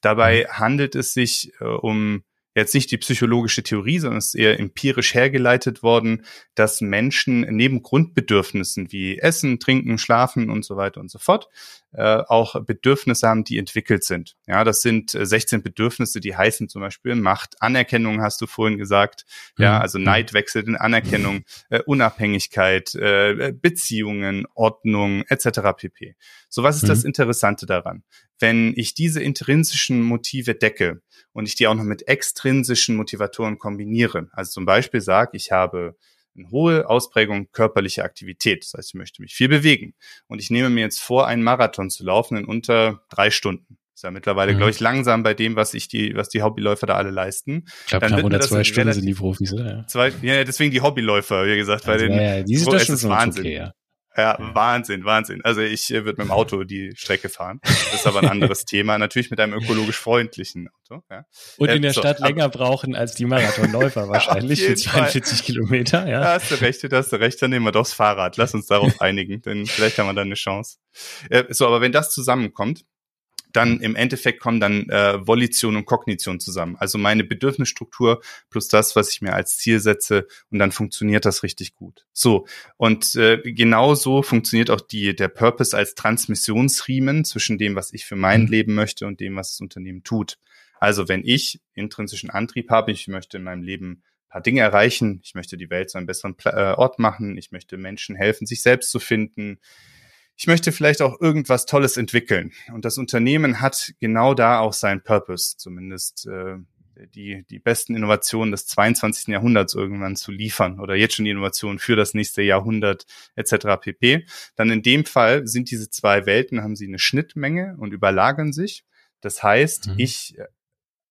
Dabei mhm. handelt es sich äh, um jetzt nicht die psychologische Theorie, sondern es ist eher empirisch hergeleitet worden, dass Menschen neben Grundbedürfnissen wie Essen, Trinken, Schlafen und so weiter und so fort äh, auch Bedürfnisse haben, die entwickelt sind. Ja, das sind 16 äh, Bedürfnisse, die heißen zum Beispiel Macht, Anerkennung, hast du vorhin gesagt. Ja, mhm. also Neid wechselt in Anerkennung, äh, Unabhängigkeit, äh, Beziehungen, Ordnung etc. pp. So, was ist mhm. das Interessante daran? Wenn ich diese intrinsischen Motive decke und ich die auch noch mit extrinsischen Motivatoren kombiniere, also zum Beispiel sage, ich habe eine hohe Ausprägung körperlicher Aktivität. Das heißt, ich möchte mich viel bewegen. Und ich nehme mir jetzt vor, einen Marathon zu laufen in unter drei Stunden. Ist ja mittlerweile, mhm. glaube ich, langsam bei dem, was ich die, was die Hobbyläufer da alle leisten. Ich glaube, knapp unter zwei Stunden sind die Profis, oder? Zwei, ja, deswegen die Hobbyläufer, wie gesagt, also, bei den, ja, ja, diese so, es ist Wahnsinn. Okay, ja. Ja, Wahnsinn, Wahnsinn. Also ich äh, würde mit dem Auto die Strecke fahren. Das ist aber ein anderes Thema. Natürlich mit einem ökologisch freundlichen Auto. Ja. Und in der so, Stadt länger brauchen als die Marathonläufer wahrscheinlich für 42 Fall. Kilometer. Ja. Da hast du recht, da hast du recht. Dann nehmen wir doch das Fahrrad. Lass uns darauf einigen, denn vielleicht haben wir dann eine Chance. Äh, so, aber wenn das zusammenkommt, dann im Endeffekt kommen dann äh, Volition und Kognition zusammen. Also meine Bedürfnisstruktur plus das, was ich mir als Ziel setze und dann funktioniert das richtig gut. So und äh, genau so funktioniert auch die der Purpose als Transmissionsriemen zwischen dem, was ich für mein mhm. Leben möchte und dem, was das Unternehmen tut. Also wenn ich intrinsischen Antrieb habe, ich möchte in meinem Leben paar Dinge erreichen, ich möchte die Welt zu einem besseren äh, Ort machen, ich möchte Menschen helfen, sich selbst zu finden, ich möchte vielleicht auch irgendwas Tolles entwickeln. Und das Unternehmen hat genau da auch seinen Purpose, zumindest äh, die, die besten Innovationen des 22. Jahrhunderts irgendwann zu liefern oder jetzt schon die Innovationen für das nächste Jahrhundert etc. pp. Dann in dem Fall sind diese zwei Welten, haben sie eine Schnittmenge und überlagern sich. Das heißt, mhm. ich,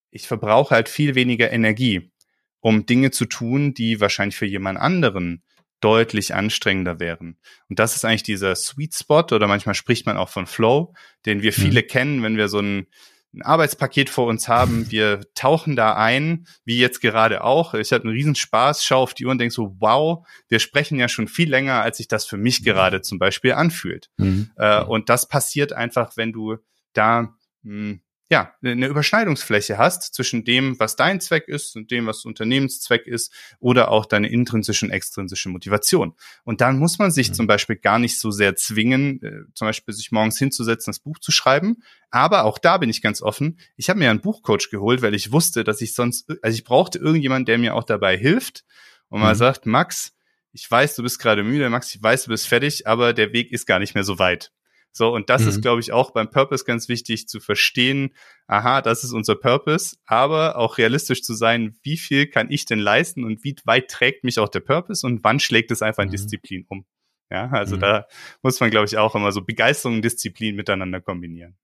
ich verbrauche halt viel weniger Energie, um Dinge zu tun, die wahrscheinlich für jemand anderen deutlich anstrengender wären. Und das ist eigentlich dieser Sweet Spot oder manchmal spricht man auch von Flow, den wir viele mhm. kennen, wenn wir so ein, ein, Arbeitspaket vor uns haben. Wir tauchen da ein, wie jetzt gerade auch. Ich hatte einen Riesenspaß, schaue auf die Uhr und denke so, wow, wir sprechen ja schon viel länger, als sich das für mich gerade zum Beispiel anfühlt. Mhm. Äh, und das passiert einfach, wenn du da mh, hm, ja, eine Überschneidungsfläche hast zwischen dem, was dein Zweck ist und dem, was Unternehmenszweck ist oder auch deine intrinsische und extrinsische Motivation. Und dann muss man sich mhm. zum Beispiel gar nicht so sehr zwingen, äh, zum Beispiel sich morgens hinzusetzen, das Buch zu schreiben. Aber auch da bin ich ganz offen. Ich habe mir einen Buchcoach geholt, weil ich wusste, dass ich sonst, also ich brauchte irgendjemanden, der mir auch dabei hilft und mhm. mal sagt, Max, ich weiß, du bist gerade müde, Max, ich weiß, du bist fertig, aber der Weg ist gar nicht mehr so weit. So, und das mhm. ist, glaube ich, auch beim Purpose ganz wichtig zu verstehen, aha, das ist unser Purpose, aber auch realistisch zu sein, wie viel kann ich denn leisten und wie weit trägt mich auch der Purpose und wann schlägt es einfach in mhm. Disziplin um. Ja, also mhm. da muss man, glaube ich, auch immer so Begeisterung und Disziplin miteinander kombinieren.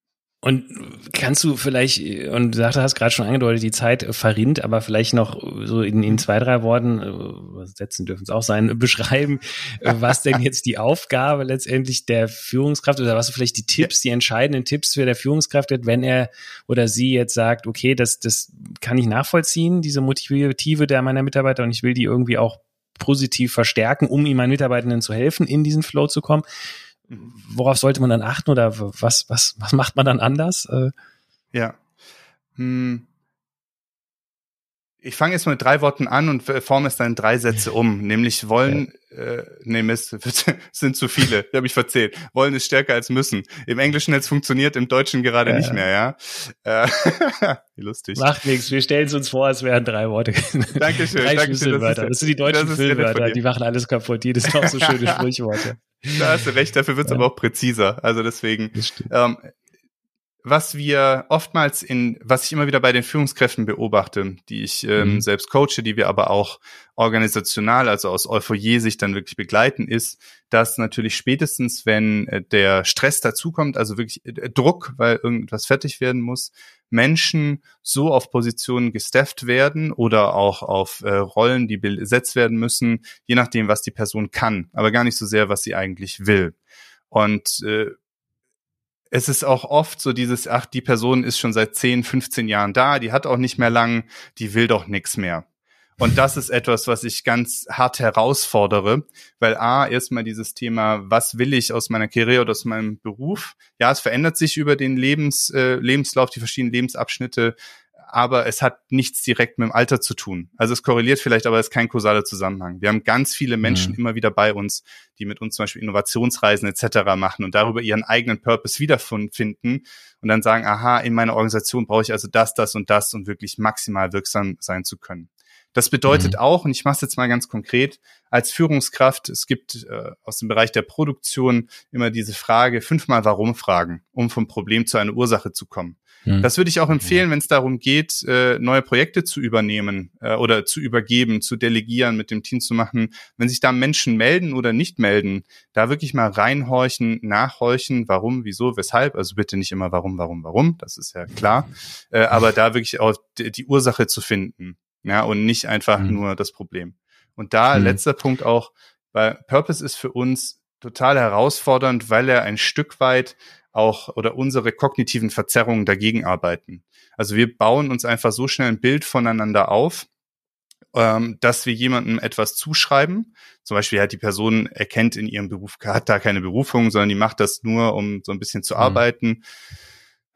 Und kannst du vielleicht, und du hast gerade schon angedeutet, die Zeit verrinnt, aber vielleicht noch so in, in zwei, drei Worten, äh, Sätzen dürfen es auch sein, beschreiben, äh, was denn jetzt die Aufgabe letztendlich der Führungskraft oder was vielleicht die Tipps, die entscheidenden Tipps für der Führungskraft wird, wenn er oder sie jetzt sagt, okay, das, das kann ich nachvollziehen, diese Motive der meiner Mitarbeiter und ich will die irgendwie auch positiv verstärken, um ihm meinen Mitarbeitenden zu helfen, in diesen Flow zu kommen worauf sollte man dann achten oder was, was, was macht man dann anders? Äh, ja. Hm. Ich fange jetzt mit drei Worten an und forme es dann in drei Sätze um. Nämlich wollen, ja. äh, nee, Mist, sind zu viele, die habe ich verzählt. Wollen ist stärker als müssen. Im Englischen jetzt funktioniert, im Deutschen gerade ja. nicht mehr, ja. Äh, lustig. Macht nichts, wir stellen es uns vor, es wären drei Worte. Dankeschön, drei Dankeschön. Das, das, sind die deutschen Füllwörter, die machen alles kaputt. Die sind auch so schöne Sprichworte. Da hast du recht, dafür wird es ja. aber auch präziser. Also deswegen, ähm, was wir oftmals in, was ich immer wieder bei den Führungskräften beobachte, die ich ähm, mhm. selbst coache, die wir aber auch organisational, also aus Euphorie-Sicht dann wirklich begleiten, ist, dass natürlich spätestens, wenn äh, der Stress dazukommt, also wirklich äh, Druck, weil irgendwas fertig werden muss, Menschen so auf Positionen gestafft werden oder auch auf äh, Rollen, die besetzt werden müssen, je nachdem, was die Person kann, aber gar nicht so sehr, was sie eigentlich will. Und äh, es ist auch oft so dieses, ach, die Person ist schon seit 10, 15 Jahren da, die hat auch nicht mehr lang, die will doch nichts mehr. Und das ist etwas, was ich ganz hart herausfordere, weil A, erstmal dieses Thema, was will ich aus meiner Karriere oder aus meinem Beruf? Ja, es verändert sich über den Lebens, äh, Lebenslauf, die verschiedenen Lebensabschnitte aber es hat nichts direkt mit dem Alter zu tun. Also es korreliert vielleicht, aber es ist kein kausaler Zusammenhang. Wir haben ganz viele Menschen mhm. immer wieder bei uns, die mit uns zum Beispiel Innovationsreisen etc. machen und darüber ihren eigenen Purpose wiederfinden und dann sagen, aha, in meiner Organisation brauche ich also das, das und das, um wirklich maximal wirksam sein zu können. Das bedeutet mhm. auch, und ich mache es jetzt mal ganz konkret, als Führungskraft, es gibt äh, aus dem Bereich der Produktion immer diese Frage, fünfmal warum fragen, um vom Problem zu einer Ursache zu kommen. Mhm. Das würde ich auch empfehlen, wenn es darum geht, äh, neue Projekte zu übernehmen äh, oder zu übergeben, zu delegieren, mit dem Team zu machen. Wenn sich da Menschen melden oder nicht melden, da wirklich mal reinhorchen, nachhorchen, warum, wieso, weshalb. Also bitte nicht immer warum, warum, warum, das ist ja klar. Äh, aber da wirklich auch die, die Ursache zu finden ja, und nicht einfach mhm. nur das Problem. Und da mhm. letzter Punkt auch, weil Purpose ist für uns total herausfordernd, weil er ein Stück weit auch oder unsere kognitiven Verzerrungen dagegen arbeiten. Also wir bauen uns einfach so schnell ein Bild voneinander auf, ähm, dass wir jemandem etwas zuschreiben. Zum Beispiel hat die Person erkennt in ihrem Beruf, hat da keine Berufung, sondern die macht das nur, um so ein bisschen zu mhm. arbeiten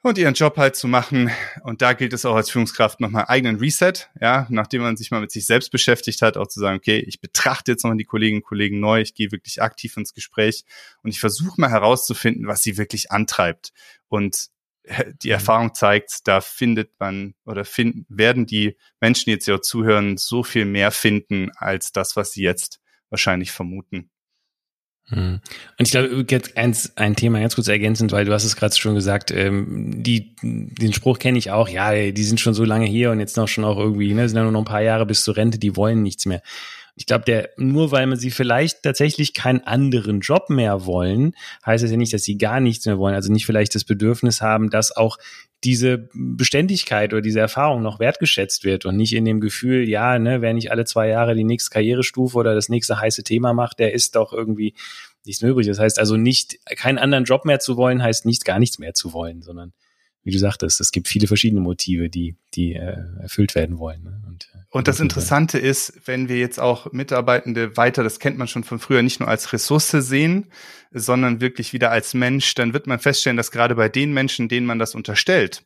und ihren Job halt zu machen. Und da gilt es auch als Führungskraft nochmal eigenen Reset, ja, nachdem man sich mal mit sich selbst beschäftigt hat, auch zu sagen, okay, ich betrachte jetzt nochmal die Kolleginnen und Kollegen neu, ich gehe wirklich aktiv ins Gespräch und ich versuche mal herauszufinden, was sie wirklich antreibt. Und die mhm. Erfahrung zeigt, da findet man oder finden, werden die Menschen, die jetzt ja zuhören, so viel mehr finden als das, was sie jetzt wahrscheinlich vermuten. Hm. Und ich glaube, jetzt eins, ein Thema ganz kurz ergänzend, weil du hast es gerade schon gesagt, ähm, die, den Spruch kenne ich auch, ja, die sind schon so lange hier und jetzt noch schon auch irgendwie, ne, sind ja nur noch ein paar Jahre bis zur Rente, die wollen nichts mehr. Ich glaube, der, nur weil man sie vielleicht tatsächlich keinen anderen Job mehr wollen, heißt es ja nicht, dass sie gar nichts mehr wollen. Also nicht vielleicht das Bedürfnis haben, dass auch diese Beständigkeit oder diese Erfahrung noch wertgeschätzt wird und nicht in dem Gefühl, ja, ne, wer nicht alle zwei Jahre die nächste Karrierestufe oder das nächste heiße Thema macht, der ist doch irgendwie nichts mehr übrig. Das heißt also nicht, keinen anderen Job mehr zu wollen, heißt nicht gar nichts mehr zu wollen, sondern wie du sagtest, es gibt viele verschiedene Motive, die, die äh, erfüllt werden wollen. Ne? Und, äh, und das Interessante ist, wenn wir jetzt auch Mitarbeitende weiter, das kennt man schon von früher, nicht nur als Ressource sehen, sondern wirklich wieder als Mensch, dann wird man feststellen, dass gerade bei den Menschen, denen man das unterstellt,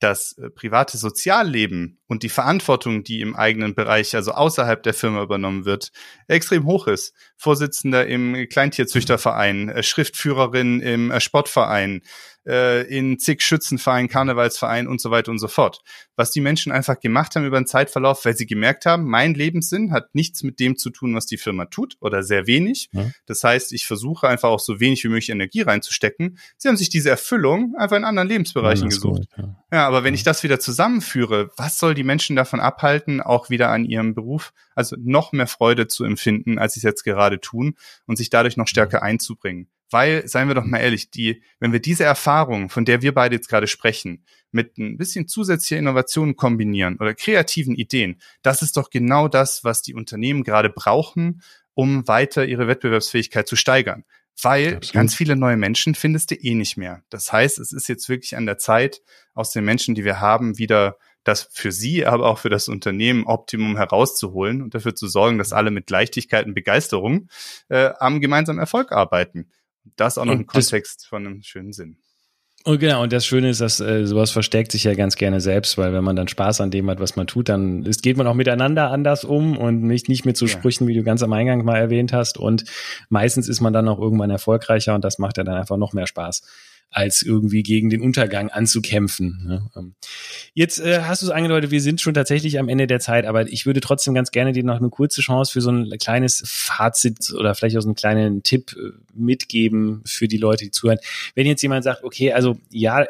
das äh, private Sozialleben und die Verantwortung, die im eigenen Bereich, also außerhalb der Firma übernommen wird, extrem hoch ist. Vorsitzender im Kleintierzüchterverein, äh, Schriftführerin im äh, Sportverein, äh, in zig Schützenvereinen, Karnevalsvereinen und so weiter und so fort. Was die Menschen einfach gemacht haben über den Zeitverlauf, weil sie gemerkt haben, mein Lebenssinn hat nichts mit dem zu tun, was die Firma tut oder sehr wenig. Ja. Das heißt, ich versuche einfach auch so wenig wie möglich Energie reinzustecken. Sie haben sich diese Erfüllung einfach in anderen Lebensbereichen gesucht. Gut, ja. ja. aber wenn ich das wieder zusammenführe, was soll die Menschen davon abhalten, auch wieder an ihrem Beruf, also noch mehr Freude zu empfinden, als sie es jetzt gerade tun und sich dadurch noch stärker einzubringen? Weil, seien wir doch mal ehrlich, die, wenn wir diese Erfahrung, von der wir beide jetzt gerade sprechen, mit ein bisschen zusätzlicher Innovation kombinieren oder kreativen Ideen, das ist doch genau das, was die Unternehmen gerade brauchen, um weiter ihre Wettbewerbsfähigkeit zu steigern. Weil Absolut. ganz viele neue Menschen findest du eh nicht mehr. Das heißt, es ist jetzt wirklich an der Zeit, aus den Menschen, die wir haben, wieder das für sie, aber auch für das Unternehmen Optimum herauszuholen und dafür zu sorgen, dass alle mit Leichtigkeit und Begeisterung äh, am gemeinsamen Erfolg arbeiten. Das auch noch und im Kontext von einem schönen Sinn. Und genau, und das Schöne ist, dass äh, sowas versteckt sich ja ganz gerne selbst, weil wenn man dann Spaß an dem hat, was man tut, dann ist, geht man auch miteinander anders um und nicht, nicht mit so ja. Sprüchen, wie du ganz am Eingang mal erwähnt hast. Und meistens ist man dann auch irgendwann erfolgreicher und das macht ja dann einfach noch mehr Spaß als irgendwie gegen den Untergang anzukämpfen. Ne? Ähm, jetzt äh, hast du es angedeutet, wir sind schon tatsächlich am Ende der Zeit, aber ich würde trotzdem ganz gerne dir noch eine kurze Chance für so ein kleines Fazit oder vielleicht auch so einen kleinen Tipp äh, mitgeben für die Leute, die zuhören. Wenn jetzt jemand sagt, okay, also ja,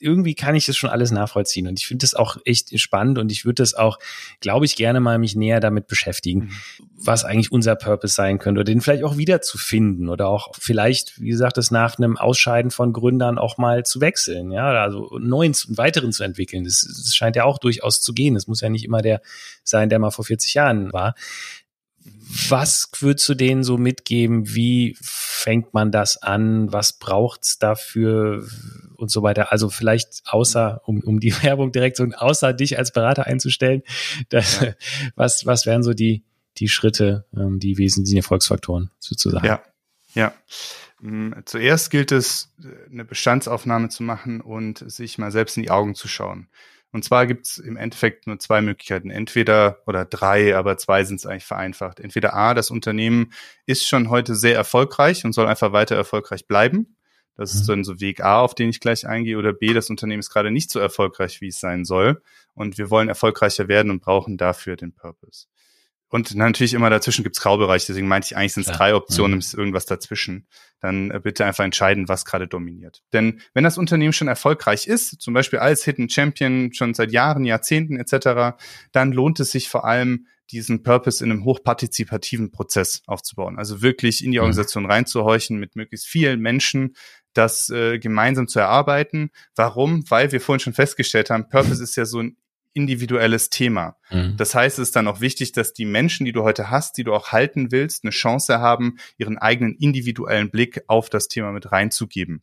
irgendwie kann ich das schon alles nachvollziehen und ich finde das auch echt spannend und ich würde das auch, glaube ich, gerne mal mich näher damit beschäftigen, mhm. was eigentlich unser Purpose sein könnte oder den vielleicht auch wiederzufinden oder auch vielleicht, wie gesagt, das nach einem Ausscheiden von Gründern auch mal zu wechseln, ja, also neuen und weiteren zu entwickeln. Das, das scheint ja auch durchaus zu gehen. Das muss ja nicht immer der sein, der mal vor 40 Jahren war. Was würdest du denen so mitgeben? Wie fängt man das an? Was braucht's dafür und so weiter? Also vielleicht außer, um, um die Werbung direkt so, außer dich als Berater einzustellen, das, ja. was, was wären so die, die Schritte, ähm, die wesentlichen Erfolgsfaktoren sozusagen? Ja, ja. Mm, zuerst gilt es, eine Bestandsaufnahme zu machen und sich mal selbst in die Augen zu schauen. Und zwar gibt es im Endeffekt nur zwei Möglichkeiten. Entweder oder drei, aber zwei sind es eigentlich vereinfacht. Entweder A, das Unternehmen ist schon heute sehr erfolgreich und soll einfach weiter erfolgreich bleiben. Das ist mhm. dann so Weg A, auf den ich gleich eingehe. Oder B, das Unternehmen ist gerade nicht so erfolgreich, wie es sein soll. Und wir wollen erfolgreicher werden und brauchen dafür den Purpose. Und natürlich immer dazwischen gibt's Graubereiche, deswegen meinte ich eigentlich sind es ja. drei Optionen, mhm. ist irgendwas dazwischen. Dann äh, bitte einfach entscheiden, was gerade dominiert. Denn wenn das Unternehmen schon erfolgreich ist, zum Beispiel als Hidden Champion schon seit Jahren, Jahrzehnten etc., dann lohnt es sich vor allem, diesen Purpose in einem hochpartizipativen Prozess aufzubauen. Also wirklich in die mhm. Organisation reinzuhorchen, mit möglichst vielen Menschen das äh, gemeinsam zu erarbeiten. Warum? Weil wir vorhin schon festgestellt haben, Purpose ist ja so ein individuelles Thema. Mhm. Das heißt, es ist dann auch wichtig, dass die Menschen, die du heute hast, die du auch halten willst, eine Chance haben, ihren eigenen individuellen Blick auf das Thema mit reinzugeben.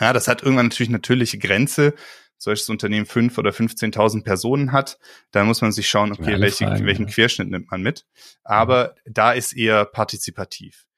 Ja, das hat irgendwann natürlich natürliche Grenze. Solches Unternehmen fünf oder 15.000 Personen hat, da muss man sich schauen, okay, welche, Fragen, welchen ja. Querschnitt nimmt man mit. Aber mhm. da ist eher partizipativ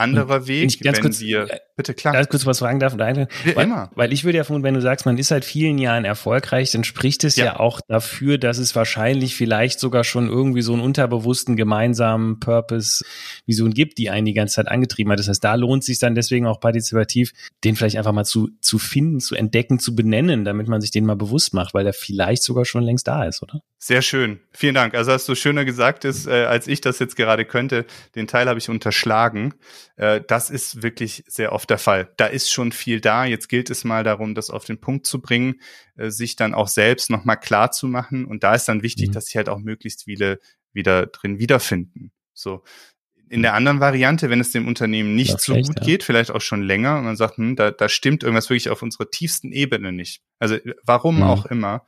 anderer Weg, wenn kurz, wir, äh, bitte klar. Ganz kurz was fragen darf. Weil, immer. weil ich würde ja vermuten, wenn du sagst, man ist seit vielen Jahren erfolgreich, dann spricht es ja. ja. auch dafür, dass es wahrscheinlich vielleicht sogar schon irgendwie so einen unterbewussten gemeinsamen Purpose, Vision gibt, die einen die ganze Zeit angetrieben hat. Das heißt, da lohnt es sich dann deswegen auch partizipativ, den vielleicht einfach mal zu, zu finden, zu entdecken, zu benennen, damit man sich den mal bewusst macht, weil der vielleicht sogar schon längst da ist, oder? Sehr schön. Vielen Dank. Also hast du schöner gesagt ist, äh, als ich das jetzt gerade könnte. Den Teil habe ich unterschlagen. Äh, das ist wirklich sehr oft der Fall. Da ist schon viel da. Jetzt gilt es mal darum, das auf den Punkt zu bringen, äh, sich dann auch selbst nochmal klar zu machen. Und da ist dann wichtig, mhm. dass sich halt auch möglichst viele wieder drin wiederfinden. So. In der anderen Variante, wenn es dem Unternehmen nicht so gut ja. geht, vielleicht auch schon länger, und man sagt, hm, da, da stimmt irgendwas wirklich auf unserer tiefsten Ebene nicht. Also warum mhm. auch immer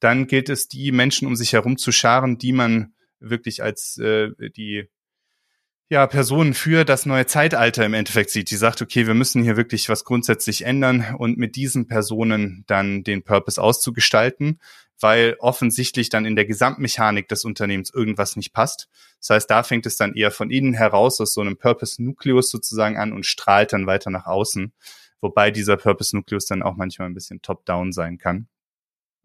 dann gilt es, die Menschen um sich herum zu scharen, die man wirklich als äh, die ja, Personen für das neue Zeitalter im Endeffekt sieht, die sagt, okay, wir müssen hier wirklich was grundsätzlich ändern und mit diesen Personen dann den Purpose auszugestalten, weil offensichtlich dann in der Gesamtmechanik des Unternehmens irgendwas nicht passt. Das heißt, da fängt es dann eher von innen heraus aus so einem Purpose-Nukleus sozusagen an und strahlt dann weiter nach außen, wobei dieser Purpose-Nukleus dann auch manchmal ein bisschen top-down sein kann.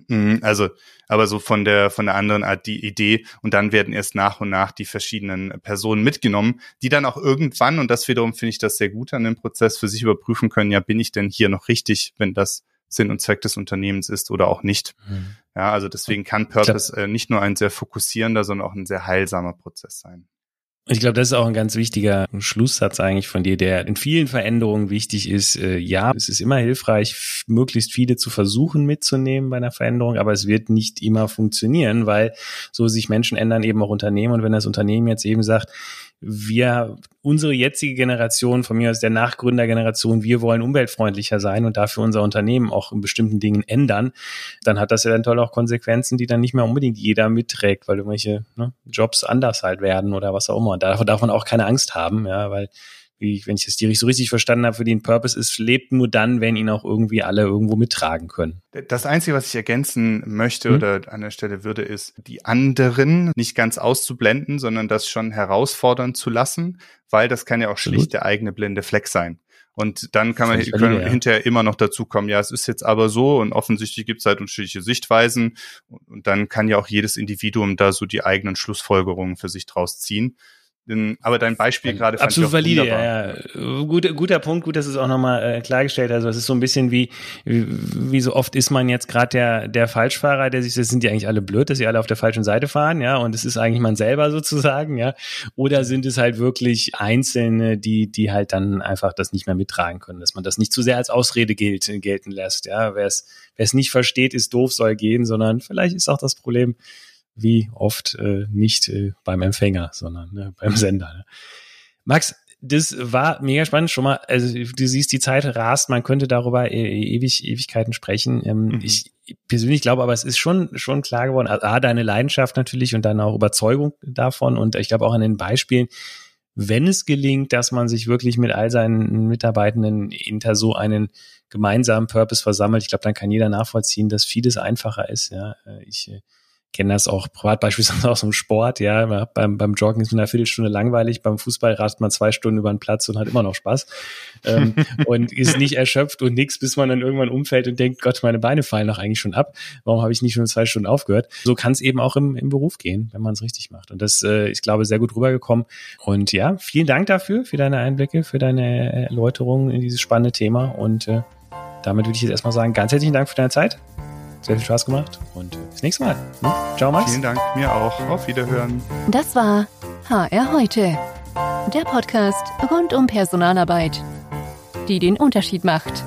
Mhm, also, aber so von der, von der anderen Art die Idee und dann werden erst nach und nach die verschiedenen Personen mitgenommen, die dann auch irgendwann, und das wiederum finde ich das sehr gut an dem Prozess, für sich überprüfen können, ja, bin ich denn hier noch richtig, wenn das Sinn und Zweck des Unternehmens ist oder auch nicht. Mhm. Ja, also deswegen kann Purpose äh, nicht nur ein sehr fokussierender, sondern auch ein sehr heilsamer Prozess sein. Ich glaube, das ist auch ein ganz wichtiger Schlusssatz eigentlich von dir, der in vielen Veränderungen wichtig ist. Äh, ja, es ist immer hilfreich, möglichst viele zu versuchen mitzunehmen bei einer Veränderung, aber es wird nicht immer funktionieren, weil so sich Menschen ändern, eben auch Unternehmen. Und wenn das Unternehmen jetzt eben sagt, wir, unsere jetzige Generation, von mir aus der Nachgründergeneration, wir wollen umweltfreundlicher sein und dafür unser Unternehmen auch in bestimmten Dingen ändern, dann hat das eventuell auch Konsequenzen, die dann nicht mehr unbedingt jeder mitträgt, weil irgendwelche ne, Jobs anders halt werden oder was auch immer. Und davor darf man auch keine Angst haben, ja, weil wie, wenn ich das so richtig verstanden habe, für den Purpose ist, lebt nur dann, wenn ihn auch irgendwie alle irgendwo mittragen können. Das Einzige, was ich ergänzen möchte hm? oder an der Stelle würde, ist, die anderen nicht ganz auszublenden, sondern das schon herausfordern zu lassen, weil das kann ja auch Absolut. schlicht der eigene blinde Fleck sein. Und dann kann man können ja. hinterher immer noch dazu kommen, ja, es ist jetzt aber so und offensichtlich gibt es halt unterschiedliche Sichtweisen und dann kann ja auch jedes Individuum da so die eigenen Schlussfolgerungen für sich draus ziehen. Aber dein Beispiel gerade fand Absolut ich valide, ja, ja. Guter, guter Punkt, gut, dass es auch nochmal äh, klargestellt Also es ist so ein bisschen wie, wie, wie so oft ist man jetzt gerade der, der Falschfahrer, der sich, das sind die eigentlich alle blöd, dass sie alle auf der falschen Seite fahren, ja, und es ist eigentlich man selber sozusagen, ja. Oder sind es halt wirklich Einzelne, die, die halt dann einfach das nicht mehr mittragen können, dass man das nicht zu sehr als Ausrede gilt, gelten lässt, ja. Wer es, wer es nicht versteht, ist doof, soll gehen, sondern vielleicht ist auch das Problem, wie oft äh, nicht äh, beim Empfänger, sondern ne, beim Sender. Ne? Max, das war mega spannend schon mal. Also du siehst, die Zeit rast, man könnte darüber e ewig Ewigkeiten sprechen. Ähm, mhm. Ich persönlich glaube, aber es ist schon schon klar geworden. A, deine Leidenschaft natürlich und dann auch Überzeugung davon und ich glaube auch an den Beispielen. Wenn es gelingt, dass man sich wirklich mit all seinen Mitarbeitenden hinter so einen gemeinsamen Purpose versammelt, ich glaube, dann kann jeder nachvollziehen, dass vieles einfacher ist. Ja, äh, ich äh, kenne das auch privat beispielsweise aus dem Sport, ja, beim, beim Joggen ist man eine Viertelstunde langweilig, beim Fußball rast man zwei Stunden über den Platz und hat immer noch Spaß. Ähm, und ist nicht erschöpft und nix, bis man dann irgendwann umfällt und denkt, Gott, meine Beine fallen doch eigentlich schon ab, warum habe ich nicht schon zwei Stunden aufgehört? So kann es eben auch im, im Beruf gehen, wenn man es richtig macht. Und das äh, ich glaube, sehr gut rübergekommen. Und ja, vielen Dank dafür, für deine Einblicke, für deine Erläuterungen in dieses spannende Thema. Und äh, damit würde ich jetzt erstmal sagen, ganz herzlichen Dank für deine Zeit sehr viel Spaß gemacht und bis nächstes Mal. Ne? Ciao, Max. Vielen Dank, mir auch. Auf Wiederhören. Das war HR heute. Der Podcast rund um Personalarbeit, die den Unterschied macht.